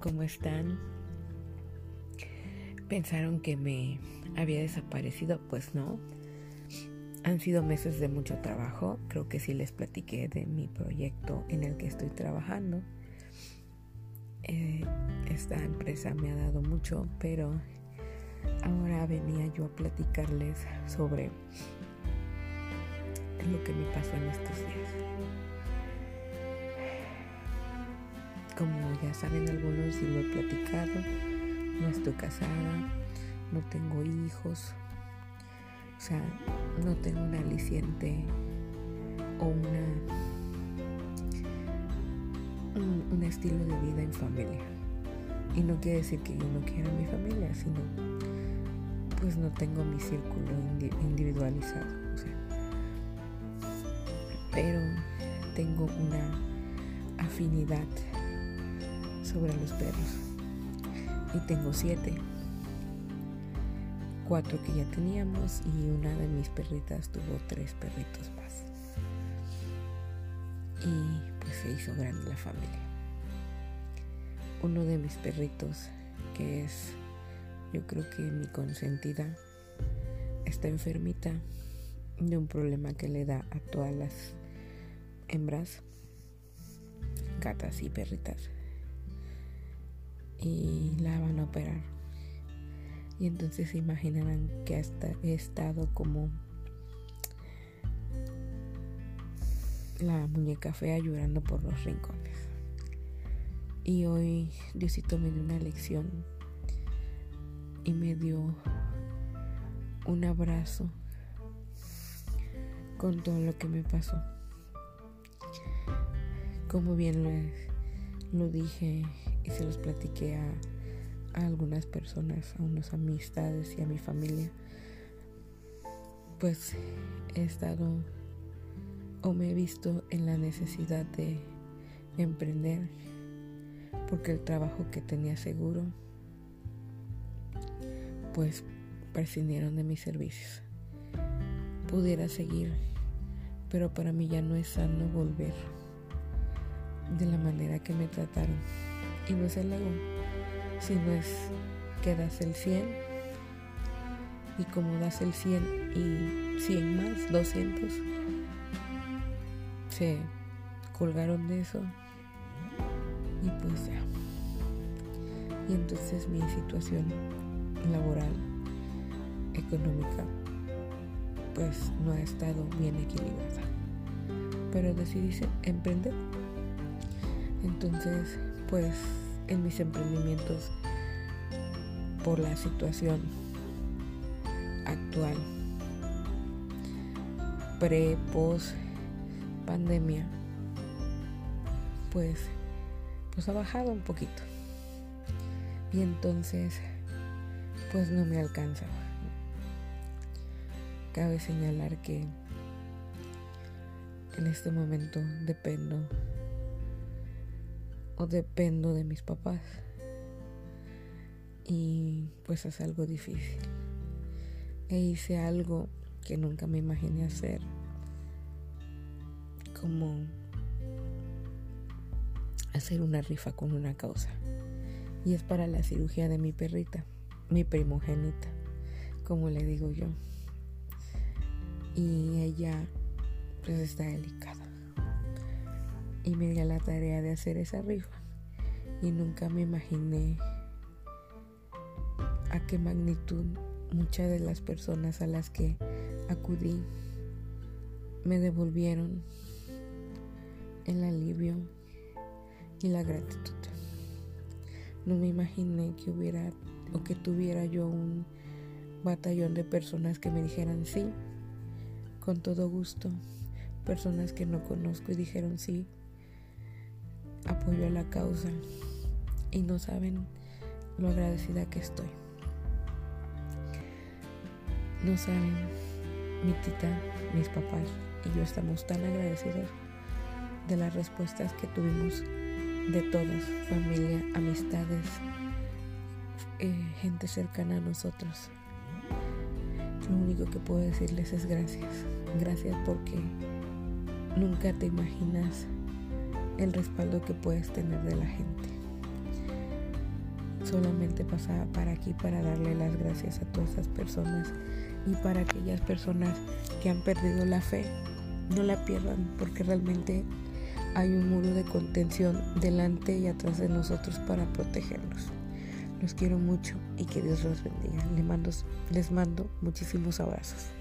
¿cómo están? ¿Pensaron que me había desaparecido? Pues no. Han sido meses de mucho trabajo. Creo que sí les platiqué de mi proyecto en el que estoy trabajando. Eh, esta empresa me ha dado mucho, pero ahora venía yo a platicarles sobre lo que me pasó en estos días. Ya saben algunos y lo he platicado, no estoy casada, no tengo hijos, o sea, no tengo un aliciente o una un, estilo de vida en familia. Y no quiere decir que yo no quiera mi familia, sino pues no tengo mi círculo individualizado. pero tengo una afinidad sobre los perros. Y tengo siete. Cuatro que ya teníamos y una de mis perritas tuvo tres perritos más. Y pues se hizo grande la familia. Uno de mis perritos, que es yo creo que mi consentida, está enfermita de un problema que le da a todas las hembras, gatas y perritas y la van a operar. Y entonces se imaginarán que hasta he estado como la muñeca fea llorando por los rincones. Y hoy Diosito me dio una lección y me dio un abrazo con todo lo que me pasó. Como bien lo, lo dije y se los platiqué a, algunas personas, a unas amistades y a mi familia, pues he estado o me he visto en la necesidad de emprender porque el trabajo que tenía seguro pues prescindieron de mis servicios. Pudiera seguir, pero para mí ya no es sano volver de la manera que me trataron. Y no es el ego, sino es que das el 100 y como das el 100 y 100 más, 200, se colgaron de eso y pues ya. Y entonces mi situación laboral, económica, pues no ha estado bien equilibrada. Pero decidí emprender. Entonces pues en mis emprendimientos por la situación actual pre post pandemia pues pues ha bajado un poquito. Y entonces pues no me alcanza. Cabe señalar que en este momento dependo o dependo de mis papás. Y pues es algo difícil. E hice algo que nunca me imaginé hacer. Como hacer una rifa con una causa. Y es para la cirugía de mi perrita, mi primogénita, como le digo yo. Y ella pues está delicada y me di a la tarea de hacer esa rifa y nunca me imaginé a qué magnitud muchas de las personas a las que acudí me devolvieron el alivio y la gratitud. No me imaginé que hubiera o que tuviera yo un batallón de personas que me dijeran sí, con todo gusto. Personas que no conozco y dijeron sí, apoyo a la causa y no saben lo agradecida que estoy. No saben, mi tita, mis papás y yo estamos tan agradecidos de las respuestas que tuvimos de todos, familia, amistades, eh, gente cercana a nosotros. Lo único que puedo decirles es gracias. Gracias porque nunca te imaginas el respaldo que puedes tener de la gente. solamente pasaba para aquí para darle las gracias a todas esas personas y para aquellas personas que han perdido la fe, no la pierdan porque realmente hay un muro de contención delante y atrás de nosotros para protegernos. Los quiero mucho y que Dios los bendiga. Les mando, les mando muchísimos abrazos.